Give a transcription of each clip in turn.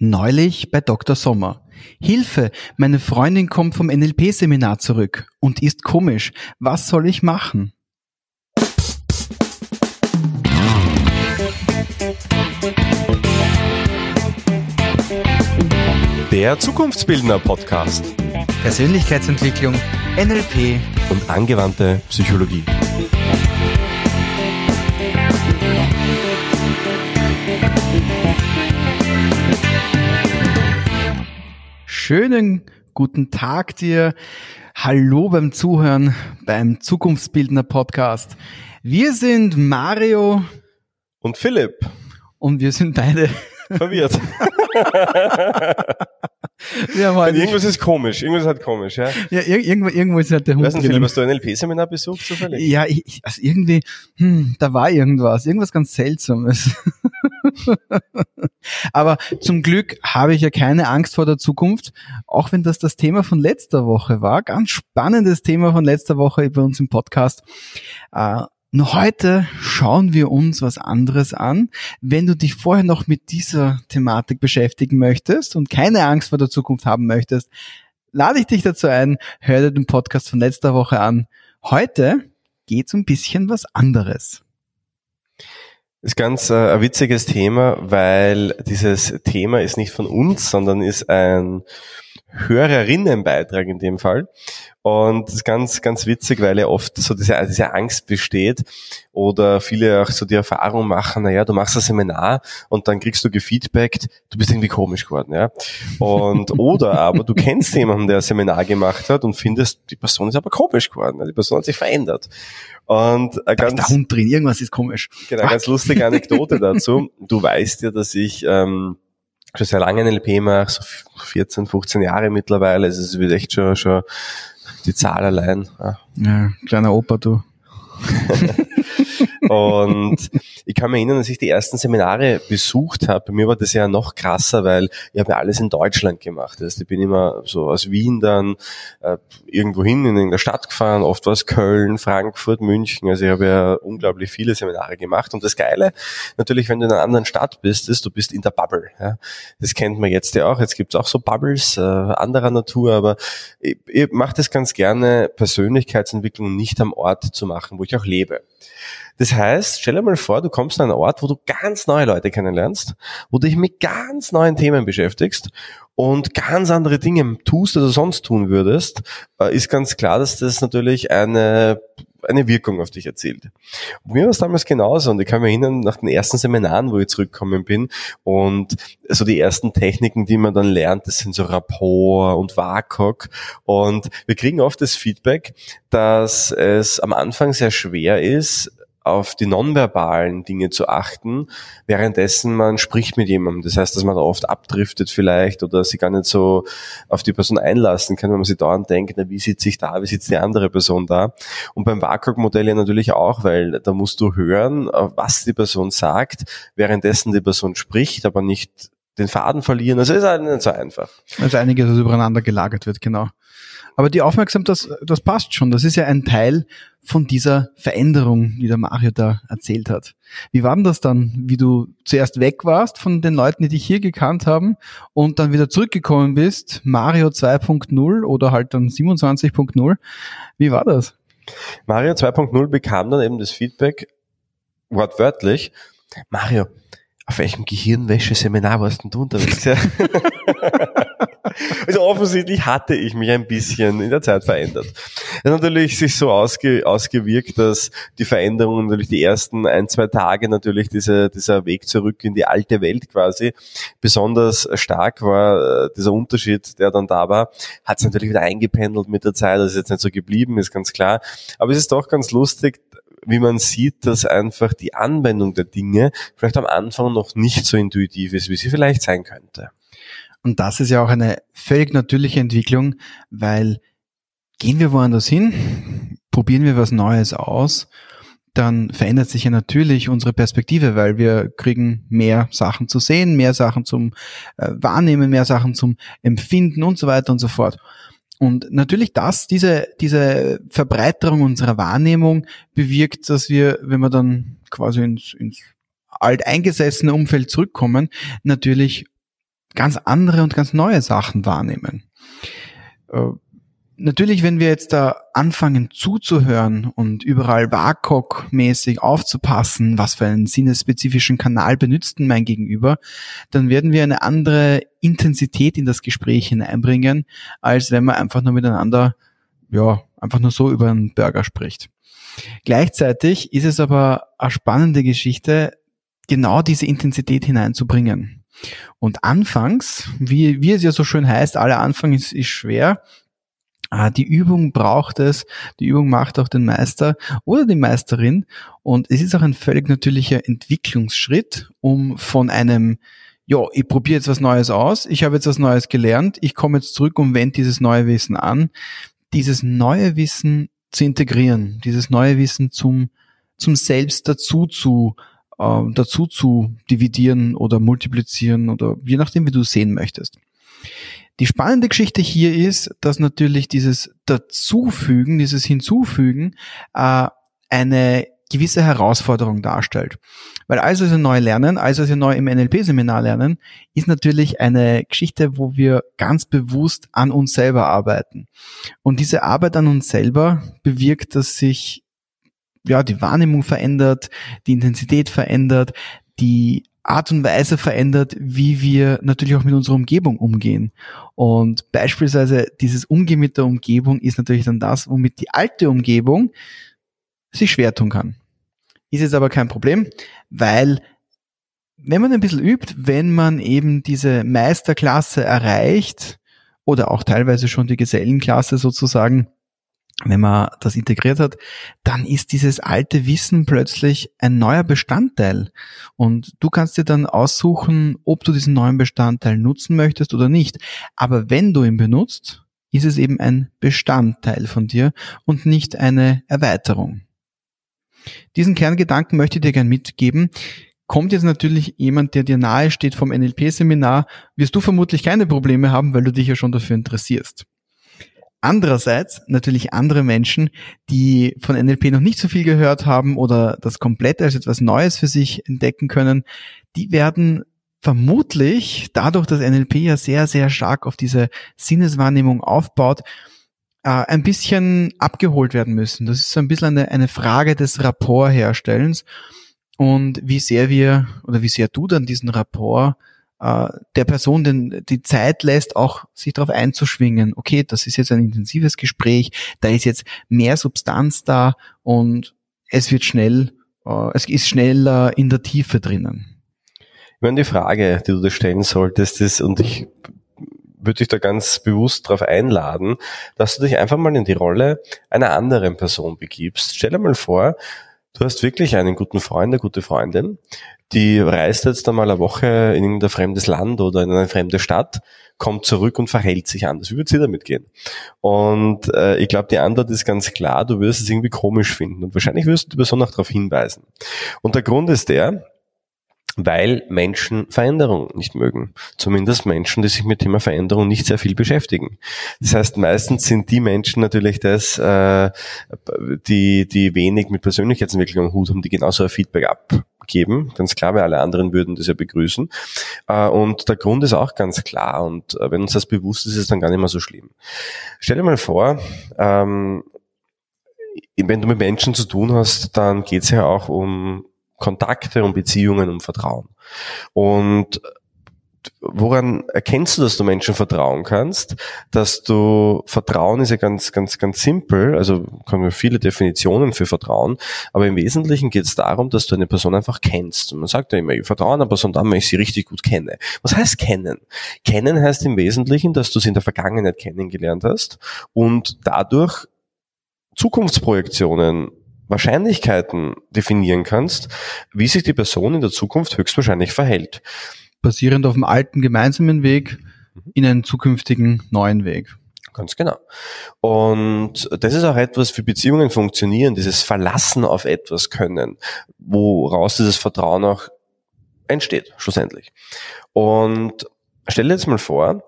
Neulich bei Dr. Sommer. Hilfe, meine Freundin kommt vom NLP-Seminar zurück und ist komisch. Was soll ich machen? Der Zukunftsbildner Podcast Persönlichkeitsentwicklung, NLP und angewandte Psychologie. Schönen guten Tag dir. Hallo beim Zuhören beim Zukunftsbildner Podcast. Wir sind Mario Und Philipp, und wir sind beide. verwirrt. Wir haben heute, irgendwas ist komisch, irgendwas halt komisch, ja. ja, ir- irgendwo, irgendwo ist halt der Hund. Weißt du, Philipp, hast du ein NLP-Seminar besucht zufällig? Ja, ich- also irgendwie, hm, da war irgendwas, irgendwas ganz Seltsames. Aber zum Glück habe ich ja keine Angst vor der Zukunft, auch wenn das das Thema von letzter Woche war. Ganz spannendes Thema von letzter Woche bei uns im Podcast. Äh, nur heute schauen wir uns was anderes an. Wenn du dich vorher noch mit dieser Thematik beschäftigen möchtest und keine Angst vor der Zukunft haben möchtest, lade ich dich dazu ein, hör dir den Podcast von letzter Woche an. Heute geht's um ein bisschen was anderes. Ist ganz äh, ein witziges Thema, weil dieses Thema ist nicht von uns, sondern ist ein Hörerinnenbeitrag in dem Fall. Und das ist ganz, ganz witzig, weil ja oft so diese, diese Angst besteht oder viele auch so die Erfahrung machen, naja, du machst ein Seminar und dann kriegst du gefeedbackt, du bist irgendwie komisch geworden, ja. Und, oder aber du kennst jemanden, der ein Seminar gemacht hat und findest, die Person ist aber komisch geworden, die Person hat sich verändert. Und Da ein ist ganz, der Hund drin, irgendwas ist komisch. Genau, ganz lustige Anekdote dazu. Du weißt ja, dass ich ähm, schon sehr lange NLP mache, so 14, 15 Jahre mittlerweile. Also es wird echt schon, schon die Zahl allein. Ja. Ja, kleiner Opa, du. Und kann mich erinnern, als ich die ersten Seminare besucht habe, bei mir war das ja noch krasser, weil ich habe ja alles in Deutschland gemacht. Das ich bin immer so aus Wien dann äh, irgendwo hin in irgendeine Stadt gefahren, oft war es Köln, Frankfurt, München. Also ich habe ja unglaublich viele Seminare gemacht. Und das Geile, natürlich, wenn du in einer anderen Stadt bist, ist, du bist in der Bubble. Ja. Das kennt man jetzt ja auch. Jetzt gibt es auch so Bubbles äh, anderer Natur, aber ich, ich mache das ganz gerne, Persönlichkeitsentwicklung nicht am Ort zu machen, wo ich auch lebe. Das heißt, stell dir mal vor, du kommst an einen Ort, wo du ganz neue Leute kennenlernst, wo du dich mit ganz neuen Themen beschäftigst und ganz andere Dinge tust, als du sonst tun würdest, äh, ist ganz klar, dass das natürlich eine, eine Wirkung auf dich erzielt. Und mir war es damals genauso und ich kann mich erinnern, nach den ersten Seminaren, wo ich zurückgekommen bin und so die ersten Techniken, die man dann lernt, das sind so Rapport und WAKOK und wir kriegen oft das Feedback, dass es am Anfang sehr schwer ist, auf die nonverbalen Dinge zu achten, währenddessen man spricht mit jemandem. Das heißt, dass man da oft abdriftet vielleicht oder sich gar nicht so auf die Person einlassen kann, wenn man sich dauernd denkt, na, wie sitze ich da, wie sitzt die andere Person da. Und beim WAKOK-Modell ja natürlich auch, weil da musst du hören, was die Person sagt, währenddessen die Person spricht, aber nicht den Faden verlieren. Also ist halt nicht so einfach. Also einiges, was übereinander gelagert wird, genau. Aber die Aufmerksamkeit, das, das passt schon. Das ist ja ein Teil von dieser Veränderung, die der Mario da erzählt hat. Wie war denn das dann, wie du zuerst weg warst von den Leuten, die dich hier gekannt haben und dann wieder zurückgekommen bist, Mario 2.0 oder halt dann 27.0? Wie war das? Mario 2.0 bekam dann eben das Feedback, wortwörtlich, Mario, auf welchem Gehirnwäsche-Seminar warst denn du unterwegs? Also offensichtlich hatte ich mich ein bisschen in der Zeit verändert. Es hat natürlich sich so ausge, ausgewirkt, dass die Veränderung natürlich die ersten ein, zwei Tage natürlich diese, dieser Weg zurück in die alte Welt quasi besonders stark war. äh, Dieser Unterschied, der dann da war, hat es natürlich wieder eingependelt mit der Zeit. Das ist jetzt nicht so geblieben, ist ganz klar. Aber es ist doch ganz lustig, wie man sieht, dass einfach die Anwendung der Dinge vielleicht am Anfang noch nicht so intuitiv ist, wie sie vielleicht sein könnte. Und das ist ja auch eine völlig natürliche Entwicklung, weil gehen wir woanders hin, probieren wir was Neues aus, dann verändert sich ja natürlich unsere Perspektive, weil wir kriegen mehr Sachen zu sehen, mehr Sachen zum äh, Wahrnehmen, mehr Sachen zum Empfinden und so weiter und so fort. Und natürlich das, diese, diese Verbreiterung unserer Wahrnehmung bewirkt, dass wir, wenn wir dann quasi ins, ins alteingesessene Umfeld zurückkommen, natürlich ganz andere und ganz neue Sachen wahrnehmen. Natürlich, wenn wir jetzt da anfangen zuzuhören und überall WAKOK-mäßig aufzupassen, was für einen sinnesspezifischen Kanal benutzt denn mein Gegenüber, dann werden wir eine andere Intensität in das Gespräch hineinbringen, als wenn man einfach nur miteinander, ja, einfach nur so über einen Burger spricht. Gleichzeitig ist es aber eine spannende Geschichte, genau diese Intensität hineinzubringen. Und anfangs, wie, wie es ja so schön heißt, aller Anfang ist, ist schwer, die Übung braucht es, die Übung macht auch den Meister oder die Meisterin. Und es ist auch ein völlig natürlicher Entwicklungsschritt, um von einem, ja, ich probiere jetzt was Neues aus, ich habe jetzt was Neues gelernt, ich komme jetzt zurück und wende dieses neue Wissen an, dieses neue Wissen zu integrieren, dieses neue Wissen zum, zum Selbst dazu zu, äh, dazu zu dividieren oder multiplizieren oder je nachdem, wie du sehen möchtest. Die spannende Geschichte hier ist, dass natürlich dieses Dazufügen, dieses Hinzufügen äh, eine gewisse Herausforderung darstellt. Weil alles, was wir neu lernen, alles, was wir neu im NLP-Seminar lernen, ist natürlich eine Geschichte, wo wir ganz bewusst an uns selber arbeiten. Und diese Arbeit an uns selber bewirkt, dass sich ja, die Wahrnehmung verändert, die Intensität verändert, die Art und Weise verändert, wie wir natürlich auch mit unserer Umgebung umgehen. Und beispielsweise dieses Umgehen mit der Umgebung ist natürlich dann das, womit die alte Umgebung sich schwer tun kann. Ist jetzt aber kein Problem, weil wenn man ein bisschen übt, wenn man eben diese Meisterklasse erreicht oder auch teilweise schon die Gesellenklasse sozusagen, wenn man das integriert hat, dann ist dieses alte Wissen plötzlich ein neuer Bestandteil. Und du kannst dir dann aussuchen, ob du diesen neuen Bestandteil nutzen möchtest oder nicht. Aber wenn du ihn benutzt, ist es eben ein Bestandteil von dir und nicht eine Erweiterung. Diesen Kerngedanken möchte ich dir gern mitgeben. Kommt jetzt natürlich jemand, der dir nahe steht vom NLP-Seminar, wirst du vermutlich keine Probleme haben, weil du dich ja schon dafür interessierst. Andererseits natürlich andere Menschen, die von NLP noch nicht so viel gehört haben oder das komplett als etwas Neues für sich entdecken können, die werden vermutlich dadurch, dass NLP ja sehr, sehr stark auf diese Sinneswahrnehmung aufbaut, äh, ein bisschen abgeholt werden müssen. Das ist so ein bisschen eine, eine Frage des Rapportherstellens und wie sehr wir oder wie sehr du dann diesen Rapport äh, der Person den, die Zeit lässt, auch sich darauf einzuschwingen, okay, das ist jetzt ein intensives Gespräch, da ist jetzt mehr Substanz da und es wird schnell, äh, es ist schneller in der Tiefe drinnen. Ich meine, die Frage, die du dir stellen solltest, ist, und ich würde dich da ganz bewusst darauf einladen, dass du dich einfach mal in die Rolle einer anderen Person begibst. Stell dir mal vor, du hast wirklich einen guten Freund, eine gute Freundin, die reist jetzt einmal eine Woche in irgendein fremdes Land oder in eine fremde Stadt, kommt zurück und verhält sich anders. Wie wird sie damit gehen? Und äh, ich glaube, die Antwort ist ganz klar, du wirst es irgendwie komisch finden und wahrscheinlich wirst du die Person auch darauf hinweisen. Und der Grund ist der, weil Menschen Veränderung nicht mögen. Zumindest Menschen, die sich mit Thema Veränderung nicht sehr viel beschäftigen. Das heißt, meistens sind die Menschen natürlich das, äh, die, die wenig mit Persönlichkeitsentwicklung am Hut haben, die genauso ein Feedback abgeben. Ganz klar, weil alle anderen würden das ja begrüßen. Äh, und der Grund ist auch ganz klar. Und äh, wenn uns das bewusst ist, ist es dann gar nicht mehr so schlimm. Stell dir mal vor, ähm, wenn du mit Menschen zu tun hast, dann geht es ja auch um Kontakte und Beziehungen um Vertrauen. Und woran erkennst du, dass du Menschen vertrauen kannst? Dass du Vertrauen ist ja ganz, ganz, ganz simpel. Also kommen wir viele Definitionen für Vertrauen, aber im Wesentlichen geht es darum, dass du eine Person einfach kennst. Und man sagt ja immer, ich vertraue einer Person dann, wenn ich sie richtig gut kenne. Was heißt kennen? Kennen heißt im Wesentlichen, dass du sie in der Vergangenheit kennengelernt hast und dadurch Zukunftsprojektionen Wahrscheinlichkeiten definieren kannst, wie sich die Person in der Zukunft höchstwahrscheinlich verhält. Basierend auf dem alten gemeinsamen Weg in einen zukünftigen neuen Weg. Ganz genau. Und das ist auch etwas, wie Beziehungen funktionieren, dieses Verlassen auf etwas können, woraus dieses Vertrauen auch entsteht, schlussendlich. Und stell dir jetzt mal vor,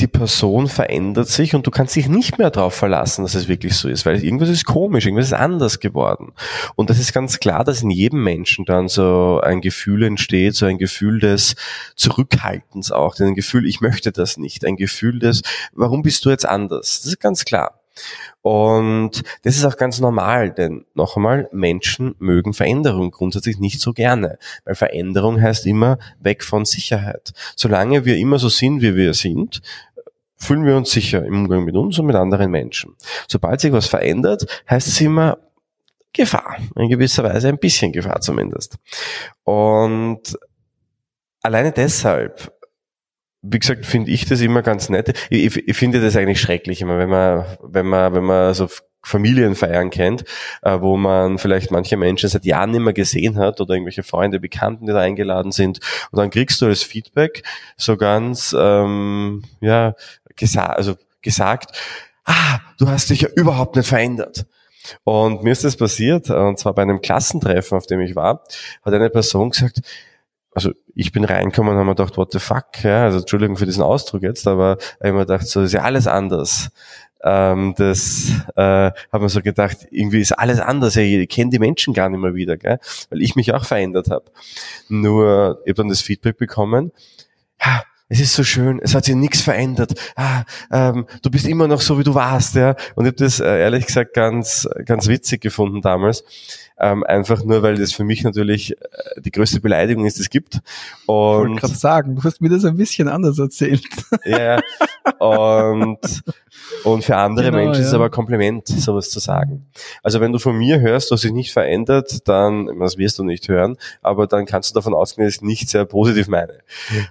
die Person verändert sich und du kannst dich nicht mehr darauf verlassen, dass es wirklich so ist, weil irgendwas ist komisch, irgendwas ist anders geworden. Und das ist ganz klar, dass in jedem Menschen dann so ein Gefühl entsteht, so ein Gefühl des Zurückhaltens auch, ein Gefühl, ich möchte das nicht, ein Gefühl des, warum bist du jetzt anders? Das ist ganz klar. Und das ist auch ganz normal, denn noch einmal, Menschen mögen Veränderung grundsätzlich nicht so gerne, weil Veränderung heißt immer weg von Sicherheit. Solange wir immer so sind, wie wir sind, fühlen wir uns sicher im Umgang mit uns und mit anderen Menschen. Sobald sich was verändert, heißt es immer Gefahr, in gewisser Weise ein bisschen Gefahr zumindest. Und alleine deshalb wie gesagt, finde ich das immer ganz nett. Ich, ich, ich, finde das eigentlich schrecklich immer, wenn man, wenn man, wenn man so Familienfeiern kennt, äh, wo man vielleicht manche Menschen seit Jahren nicht mehr gesehen hat oder irgendwelche Freunde, Bekannten, die da eingeladen sind. Und dann kriegst du als Feedback so ganz, ähm, ja, gesa also gesagt, ah, du hast dich ja überhaupt nicht verändert. Und mir ist das passiert, und zwar bei einem Klassentreffen, auf dem ich war, hat eine Person gesagt, also ich bin reingekommen und habe mir gedacht, what the fuck, ja, also Entschuldigung für diesen Ausdruck jetzt, aber ich habe mir gedacht, so ist ja alles anders. Ähm, das äh, habe mir so gedacht, irgendwie ist alles anders. Ja, ich kenne die Menschen gar nicht mehr wieder, gell? weil ich mich auch verändert habe. Nur, ich habe dann das Feedback bekommen, ja, es ist so schön, es hat sich nichts verändert. Ah, ähm, du bist immer noch so, wie du warst, ja. Und ich habe das äh, ehrlich gesagt ganz, ganz witzig gefunden damals ähm, einfach nur, weil das für mich natürlich äh, die größte Beleidigung ist, die es gibt. Und, ich wollte gerade sagen, du hast mir das ein bisschen anders erzählt. Ja, und, und für andere genau, Menschen ja. ist es aber ein Kompliment, sowas zu sagen. Also wenn du von mir hörst, du hast dich nicht verändert, dann, das wirst du nicht hören, aber dann kannst du davon ausgehen, dass ich nicht sehr positiv meine.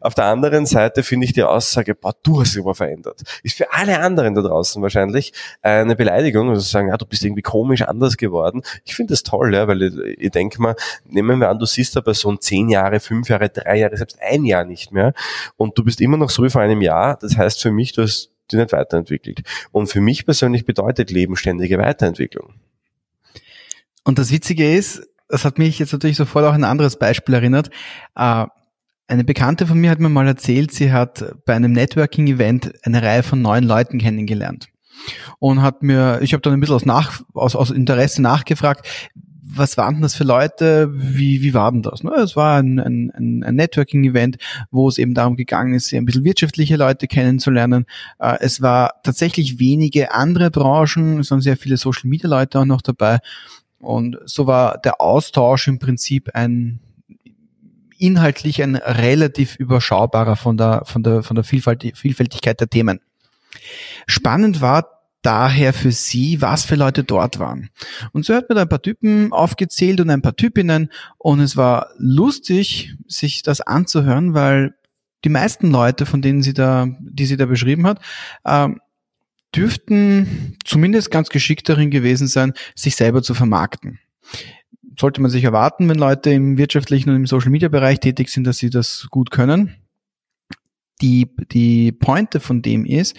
Auf der anderen Seite finde ich die Aussage, boah, du hast dich aber verändert, ist für alle anderen da draußen wahrscheinlich eine Beleidigung, also sagen, ja, du bist irgendwie komisch anders geworden. Ich finde das toll, ja, weil ich, ich denke mal, nehmen wir an, du siehst eine Person zehn Jahre, fünf Jahre, drei Jahre, selbst ein Jahr nicht mehr und du bist immer noch so wie vor einem Jahr. Das heißt für mich, du hast dich nicht weiterentwickelt. Und für mich persönlich bedeutet Leben ständige Weiterentwicklung. Und das Witzige ist, das hat mich jetzt natürlich sofort auch ein anderes Beispiel erinnert. Äh, eine Bekannte von mir hat mir mal erzählt, sie hat bei einem Networking-Event eine Reihe von neuen Leuten kennengelernt und hat mir, ich habe dann ein bisschen aus, nach, aus, aus Interesse nachgefragt, was waren das für Leute? Wie, wie war denn das? Es war ein, ein, ein Networking-Event, wo es eben darum gegangen ist, ein bisschen wirtschaftliche Leute kennenzulernen. Äh, es war tatsächlich wenige andere Branchen, es waren sehr viele Social-Media-Leute auch noch dabei. Und so war der Austausch im Prinzip ein inhaltlich ein relativ überschaubarer von der, von der, von der Vielfältigkeit der Themen. Spannend war daher für sie, was für Leute dort waren. Und so hat mir da ein paar Typen aufgezählt und ein paar Typinnen und es war lustig, sich das anzuhören, weil die meisten Leute, von denen sie da, die sie da beschrieben hat, ähm, dürften zumindest ganz geschickt darin gewesen sein, sich selber zu vermarkten. Sollte man sich erwarten, wenn Leute im wirtschaftlichen und im Social Media Bereich tätig sind, dass sie das gut können. Die, die Pointe von dem ist,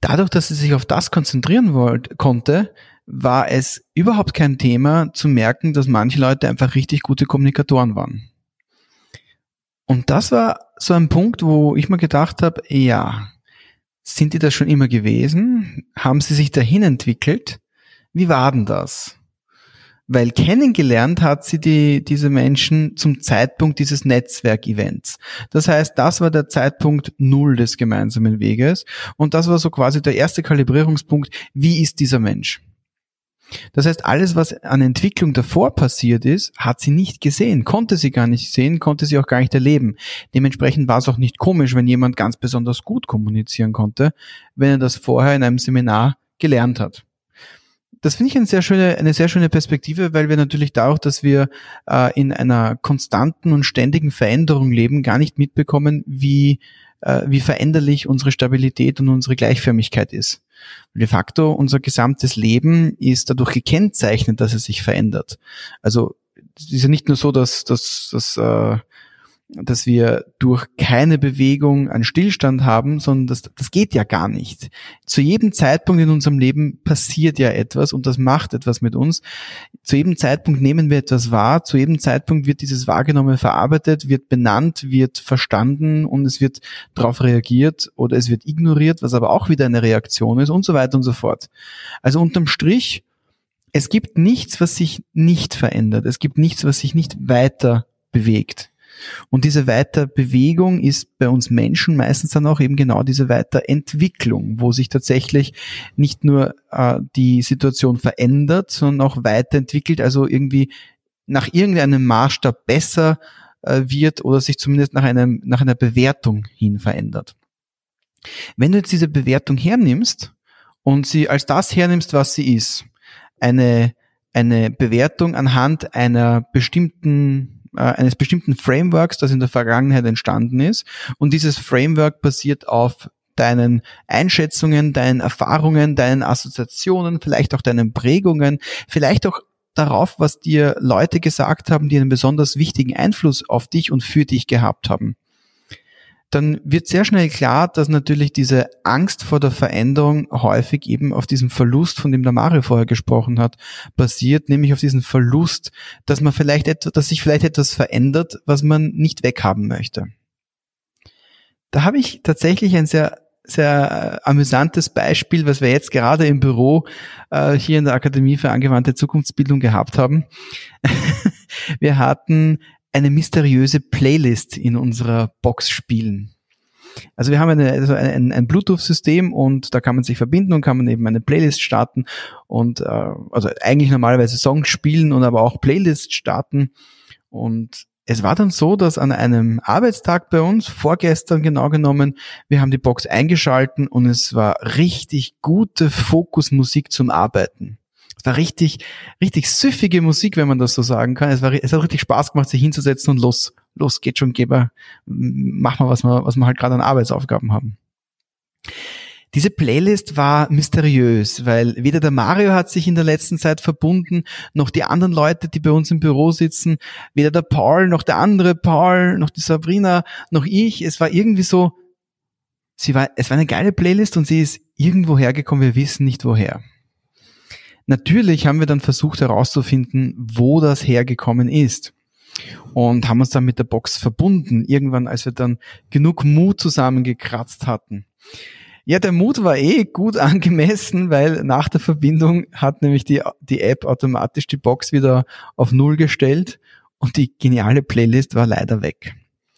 dadurch, dass sie sich auf das konzentrieren wollte, konnte, war es überhaupt kein Thema zu merken, dass manche Leute einfach richtig gute Kommunikatoren waren. Und das war so ein Punkt, wo ich mir gedacht habe, ja, sind die das schon immer gewesen? Haben sie sich dahin entwickelt? Wie war denn das? Weil kennengelernt hat sie die, diese Menschen zum Zeitpunkt dieses Netzwerkevents. Das heißt, das war der Zeitpunkt Null des gemeinsamen Weges und das war so quasi der erste Kalibrierungspunkt, wie ist dieser Mensch? Das heißt, alles, was an Entwicklung davor passiert ist, hat sie nicht gesehen, konnte sie gar nicht sehen, konnte sie auch gar nicht erleben. Dementsprechend war es auch nicht komisch, wenn jemand ganz besonders gut kommunizieren konnte, wenn er das vorher in einem Seminar gelernt hat das finde ich eine sehr schöne, eine sehr schöne Perspektive, weil wir natürlich dadurch, dass wir äh, in einer konstanten und ständigen Veränderung leben, gar nicht mitbekommen, wie, äh, wie veränderlich unsere Stabilität und unsere Gleichförmigkeit ist. De facto unser gesamtes Leben ist dadurch gekennzeichnet, dass es sich verändert. Also es ist ja nicht nur so, dass, dass, dass äh, dass wir durch keine Bewegung einen Stillstand haben, sondern das, das geht ja gar nicht. Zu jedem Zeitpunkt in unserem Leben passiert ja etwas und das macht etwas mit uns. Zu jedem Zeitpunkt nehmen wir etwas wahr, zu jedem Zeitpunkt wird dieses Wahrgenommen verarbeitet, wird benannt, wird verstanden und es wird darauf reagiert oder es wird ignoriert, was aber auch wieder eine Reaktion ist und so weiter und so fort. Also unterm Strich, es gibt nichts, was sich nicht verändert. Es gibt nichts, was sich nicht weiter bewegt. Und diese Weiterbewegung ist bei uns Menschen meistens dann auch eben genau diese Weiterentwicklung, wo sich tatsächlich nicht nur äh, die Situation verändert, sondern auch weiterentwickelt, also irgendwie nach irgendeinem Maßstab besser äh, wird oder sich zumindest nach einem, nach einer Bewertung hin verändert. Wenn du jetzt diese Bewertung hernimmst und sie als das hernimmst, was sie ist, eine, eine Bewertung anhand einer bestimmten äh, eines bestimmten Frameworks, das in der Vergangenheit entstanden ist. Und dieses Framework basiert auf deinen Einschätzungen, deinen Erfahrungen, deinen Assoziationen, vielleicht auch deinen Prägungen, vielleicht auch darauf, was dir Leute gesagt haben, die einen besonders wichtigen Einfluss auf dich und für dich gehabt haben dann wird sehr schnell klar, dass natürlich diese Angst vor der Veränderung häufig eben auf diesem Verlust, von dem der Mario vorher gesprochen hat, basiert, nämlich auf diesen Verlust, dass man vielleicht etwas, dass sich vielleicht etwas verändert, was man nicht weghaben möchte. Da habe ich tatsächlich ein sehr sehr äh, amüsantes Beispiel, was wir jetzt gerade im Büro äh, hier in der Akademie für angewandte Zukunftsbildung gehabt haben. wir hatten eine mysteriöse Playlist in unserer Box spielen. Also wir haben eine, also ein, ein Bluetooth-System und da kann man sich verbinden und kann man eben eine Playlist starten und äh, also eigentlich normalerweise Songs spielen und aber auch Playlists starten. Und es war dann so, dass an einem Arbeitstag bei uns, vorgestern genau genommen, wir haben die Box eingeschalten und es war richtig gute Fokusmusik zum Arbeiten war richtig, richtig süffige Musik, wenn man das so sagen kann. Es, war, es hat richtig Spaß gemacht, sich hinzusetzen und los, los, geht schon, Geber, mach mal, was wir, was wir halt gerade an Arbeitsaufgaben haben. Diese Playlist war mysteriös, weil weder der Mario hat sich in der letzten Zeit verbunden, noch die anderen Leute, die bei uns im Büro sitzen, weder der Paul, noch der andere Paul, noch die Sabrina, noch ich. Es war irgendwie so, sie war, es war eine geile Playlist und sie ist irgendwo hergekommen, wir wissen nicht woher. Natürlich haben wir dann versucht herauszufinden, wo das hergekommen ist und haben uns dann mit der Box verbunden, irgendwann, als wir dann genug Mut zusammengekratzt hatten. Ja, der Mut war eh gut angemessen, weil nach der Verbindung hat nämlich die, die App automatisch die Box wieder auf Null gestellt und die geniale Playlist war leider weg.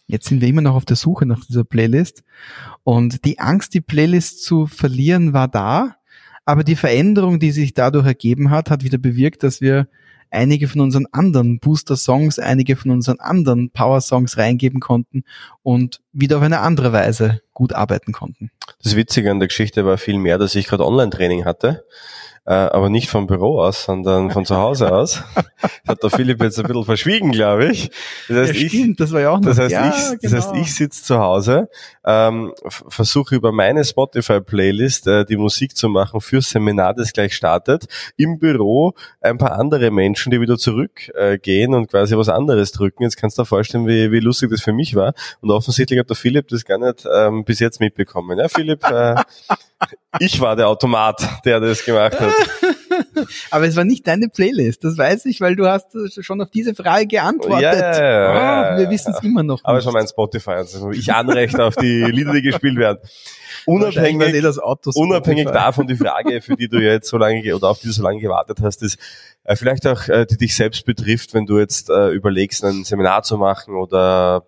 Jetzt sind wir immer noch auf der Suche nach dieser Playlist und die Angst, die Playlist zu verlieren, war da, aber die Veränderung, die sich dadurch ergeben hat, hat wieder bewirkt, dass wir einige von unseren anderen Booster-Songs, einige von unseren anderen Power-Songs reingeben konnten und wieder auf eine andere Weise gut arbeiten konnten. Das Witzige an der Geschichte war viel mehr, dass ich gerade Online-Training hatte äh, aber nicht vom Büro aus, sondern von zu Hause aus. Das hat der Philipp jetzt ein bisschen verschwiegen, glaube ich. Das heißt, ja, stimmt, ich, das war ja auch noch. Das heißt, ja, ich, das heißt, genau. ich sitze zu Hause, ähm, versuche über meine Spotify-Playlist äh, die Musik zu machen fürs Seminar, das gleich startet. Im Büro ein paar andere Menschen, die wieder zurückgehen äh, und quasi was anderes drücken. Jetzt kannst du dir vorstellen, wie, wie lustig das für mich war. Und offensichtlich hat der Philipp das gar nicht ähm, bis jetzt mitbekommen. Ja, Philipp, äh, ich war der Automat, der das gemacht hat. Aber es war nicht deine Playlist, das weiß ich, weil du hast schon auf diese Frage geantwortet. Ja, ja, ja, oh, wir wissen es immer noch. Aber nicht. es war mein Spotify, also ich Anrecht auf die Lieder, die gespielt werden. Unabhängig, eh unabhängig davon die Frage, für die du jetzt so lange oder auf die du so lange gewartet hast, ist äh, vielleicht auch, äh, die dich selbst betrifft, wenn du jetzt äh, überlegst, ein Seminar zu machen oder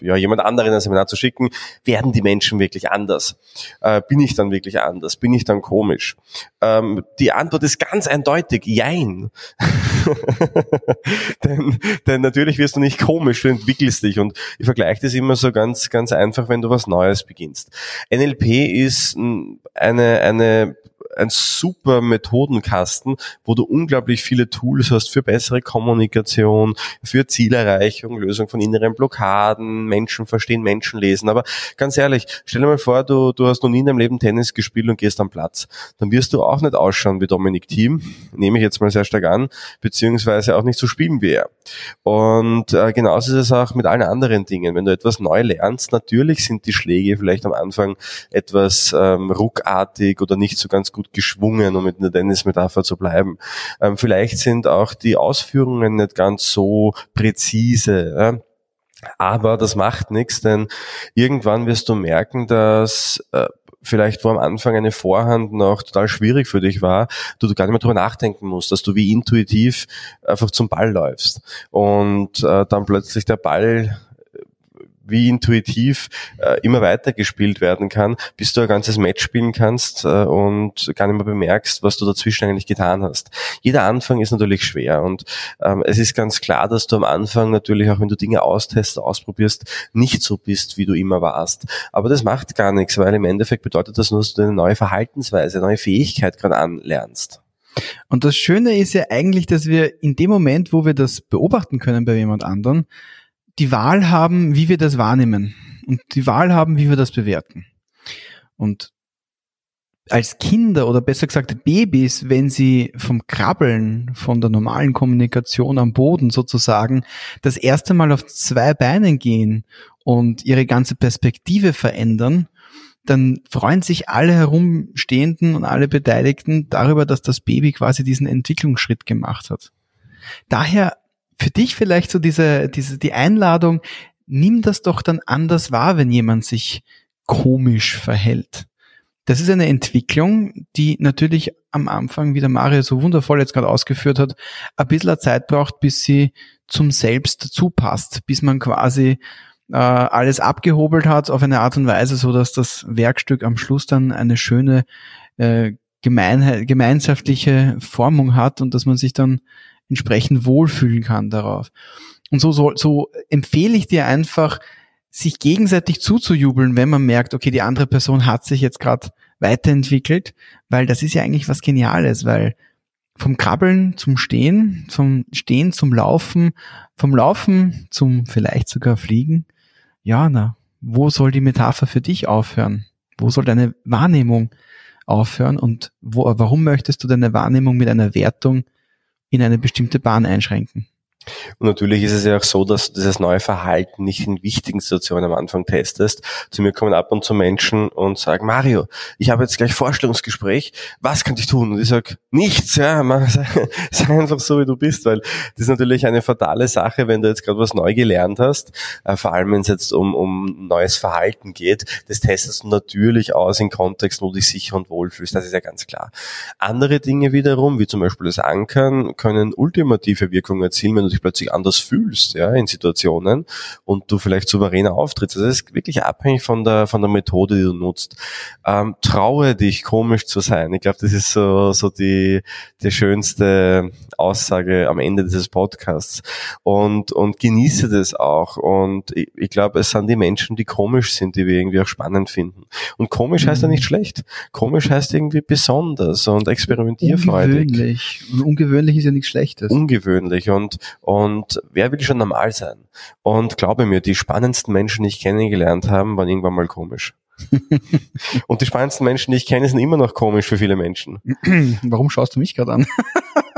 ja, jemand anderen in ein Seminar zu schicken, werden die Menschen wirklich anders? Äh, bin ich dann wirklich anders? Bin ich dann komisch? Ähm, die Antwort ist ganz eindeutig, jein. denn, denn natürlich wirst du nicht komisch, du entwickelst dich und ich vergleiche das immer so ganz, ganz einfach, wenn du was Neues beginnst. NLP ist eine, eine ein super Methodenkasten, wo du unglaublich viele Tools hast für bessere Kommunikation, für Zielerreichung, Lösung von inneren Blockaden, Menschen verstehen, Menschen lesen. Aber ganz ehrlich, stell dir mal vor, du, du hast noch nie in deinem Leben Tennis gespielt und gehst am Platz. Dann wirst du auch nicht ausschauen wie Dominik Thiem, nehme ich jetzt mal sehr stark an, beziehungsweise auch nicht so spielen wie er. Und äh, genauso ist es auch mit allen anderen Dingen. Wenn du etwas neu lernst, natürlich sind die Schläge vielleicht am Anfang etwas ähm, ruckartig oder nicht so ganz gut geschwungen, um mit einer Tennis-Metapher zu bleiben. Ähm, vielleicht sind auch die Ausführungen nicht ganz so präzise. Ja? Aber das macht nichts, denn irgendwann wirst du merken, dass äh, vielleicht wo am Anfang eine Vorhand noch total schwierig für dich war, du gar nicht mehr drüber nachdenken musst, dass du wie intuitiv einfach zum Ball läufst und äh, dann plötzlich der Ball wie intuitiv äh, immer weiter gespielt werden kann, bis du ein ganzes Match spielen kannst äh, und gar nicht mehr bemerkst, was du dazwischen eigentlich getan hast. Jeder Anfang ist natürlich schwer und ähm, es ist ganz klar, dass du am Anfang natürlich auch, wenn du Dinge austestest, ausprobierst, nicht so bist, wie du immer warst. Aber das macht gar nichts, weil im Endeffekt bedeutet das nur, dass du eine neue Verhaltensweise, eine neue Fähigkeit gerade anlernst. Und das Schöne ist ja eigentlich, dass wir in dem Moment, wo wir das beobachten können bei jemand anderen, die Wahl haben, wie wir das wahrnehmen und die Wahl haben, wie wir das bewerten. Und als Kinder oder besser gesagt Babys, wenn sie vom Krabbeln, von der normalen Kommunikation am Boden sozusagen, das erste Mal auf zwei Beinen gehen und ihre ganze Perspektive verändern, dann freuen sich alle Herumstehenden und alle Beteiligten darüber, dass das Baby quasi diesen Entwicklungsschritt gemacht hat. Daher für dich vielleicht so diese, diese, die Einladung, nimm das doch dann anders wahr, wenn jemand sich komisch verhält. Das ist eine Entwicklung, die natürlich am Anfang, wie der Mario so wundervoll jetzt gerade ausgeführt hat, ein bisschen Zeit braucht, bis sie zum Selbst dazu passt, bis man quasi äh, alles abgehobelt hat auf eine Art und Weise, so dass das Werkstück am Schluss dann eine schöne äh, Gemeinheit, gemeinschaftliche Formung hat und dass man sich dann entsprechend wohlfühlen kann darauf. Und so, so, so empfehle ich dir einfach, sich gegenseitig zuzujubeln, wenn man merkt, okay, die andere Person hat sich jetzt gerade weiterentwickelt, weil das ist ja eigentlich was Geniales, weil vom Krabbeln zum Stehen, vom Stehen zum Laufen, vom Laufen zum vielleicht sogar Fliegen, ja, na, wo soll die Metapher für dich aufhören? Wo soll deine Wahrnehmung aufhören und wo, warum möchtest du deine Wahrnehmung mit einer Wertung in eine bestimmte Bahn einschränken. Und natürlich ist es ja auch so, dass du dieses neue Verhalten nicht in wichtigen Situationen am Anfang testest. Zu mir kommen ab und zu Menschen und sagen, Mario, ich habe jetzt gleich Vorstellungsgespräch, was könnte ich tun? Und ich sage, nichts, ja, mach, sei einfach so, wie du bist, weil das ist natürlich eine fatale Sache, wenn du jetzt gerade was neu gelernt hast, äh, vor allem wenn es jetzt um, um neues Verhalten geht, das testest du natürlich aus in Kontext, wo du dich sicher und wohl fühlst, das ist ja ganz klar. Andere Dinge wiederum, wie zum Beispiel das Ankern, können ultimative Wirkungen erzielen, wenn du dich plötzlich anders fühlst, ja, in Situationen und du vielleicht souveräner auftrittst. Also das ist wirklich abhängig von der, von der Methode, die du nutzt. Ähm, traue dich, komisch zu sein. Ich glaube, das ist so, so die, die schönste Aussage am Ende dieses Podcasts. Und, und genieße das auch. Und ich, ich glaube, es sind die Menschen, die komisch sind, die wir irgendwie auch spannend finden. Und komisch heißt ja nicht mhm. schlecht. Komisch heißt irgendwie besonders und experimentierfreudig. Ungewöhnlich. Ungewöhnlich ist ja nichts Schlechtes. Ungewöhnlich. Und, und wer will schon normal sein? Und glaube mir, die spannendsten Menschen, die ich kennengelernt habe, waren irgendwann mal komisch. und die spannendsten Menschen, die ich kenne, sind immer noch komisch für viele Menschen. Warum schaust du mich gerade an?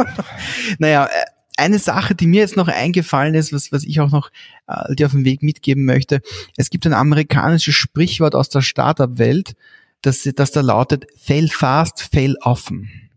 naja, äh, eine Sache, die mir jetzt noch eingefallen ist, was, was ich auch noch äh, dir auf dem Weg mitgeben möchte. Es gibt ein amerikanisches Sprichwort aus der Startup-Welt, das, das da lautet, fail fast, fail often.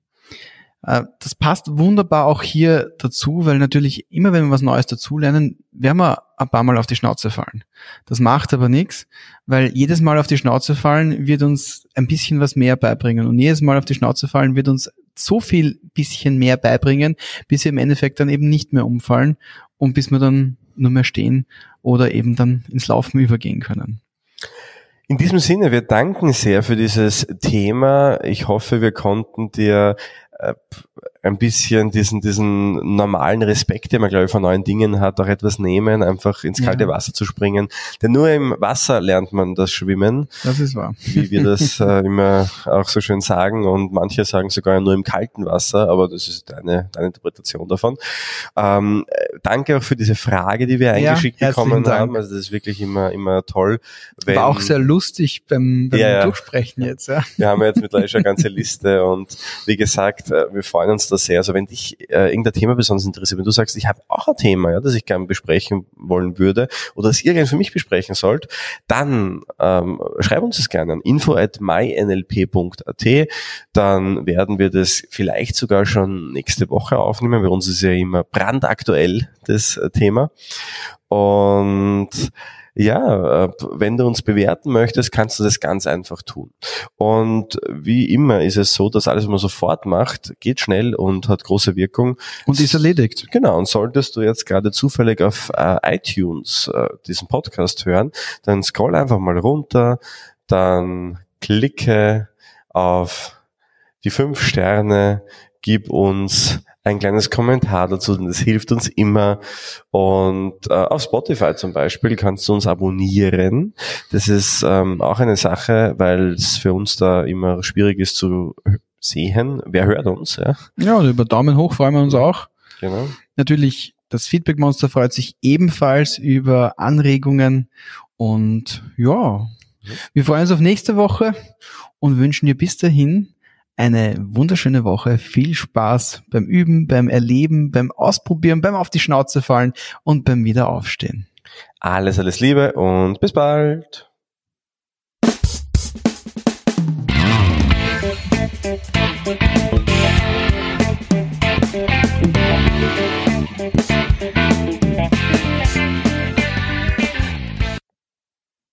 Äh, das passt wunderbar auch hier dazu, weil natürlich immer, wenn wir was Neues dazulernen, werden wir ein paar Mal auf die Schnauze fallen. Das macht aber nichts, weil jedes Mal auf die Schnauze fallen wird uns ein bisschen was mehr beibringen und jedes Mal auf die Schnauze fallen wird uns so viel bisschen mehr beibringen, bis wir im Endeffekt dann eben nicht mehr umfallen und bis wir dann nur mehr stehen oder eben dann ins Laufen übergehen können. In diesem Sinne, wir danken sehr für dieses Thema. Ich hoffe, wir konnten dir äh, ein bisschen diesen, diesen normalen Respekt, den man, glaube ich, von neuen Dingen hat, auch etwas nehmen, einfach ins kalte ja. Wasser zu springen. Denn nur im Wasser lernt man das Schwimmen. Das ist wahr. Wie wir das äh, immer auch so schön sagen. Und manche sagen sogar nur im kalten Wasser, aber das ist deine, deine Interpretation davon. Ähm, danke auch für diese Frage, die wir eingeschickt ja, bekommen haben. Also das ist wirklich immer, immer toll. Wenn, War auch sehr lustig beim, beim ja, Durchsprechen jetzt. Ja. Wir haben jetzt mittlerweile schon eine ganze Liste und wie gesagt, äh, wir freuen uns da sehr. Also wenn dich äh, irgendein Thema besonders interessiert, wenn du sagst, ich habe auch ein Thema, ja, das ich gerne besprechen wollen würde oder das ihr gerne für mich besprechen sollt, dann ähm, schreib uns das gerne an info at mynlp.at. Dann werden wir das vielleicht sogar schon nächste Woche aufnehmen. Bei uns ist ja immer brandaktuell das äh, Thema. Und ja, äh, wenn du uns bewerten möchtest, kannst du das ganz einfach tun. Und wie immer ist es so, dass alles, was man sofort macht, geht schnell und hat große Wirkung. Und ist erledigt. Genau. Und solltest du jetzt gerade zufällig auf äh, iTunes äh, diesen Podcast hören, dann scroll einfach mal runter, dann klicke auf die fünf Sterne, gib uns ein kleines Kommentar dazu, denn das hilft uns immer. Und äh, auf Spotify zum Beispiel kannst du uns abonnieren. Das ist ähm, auch eine Sache, weil es für uns da immer schwierig ist zu sehen, wer hört uns. Ja, ja und über Daumen hoch freuen wir uns auch. Genau. Natürlich, das Feedback Monster freut sich ebenfalls über Anregungen. Und ja, wir freuen uns auf nächste Woche und wünschen dir bis dahin eine wunderschöne Woche. Viel Spaß beim Üben, beim Erleben, beim Ausprobieren, beim auf die Schnauze fallen und beim Wiederaufstehen. Alles, alles Liebe und bis bald.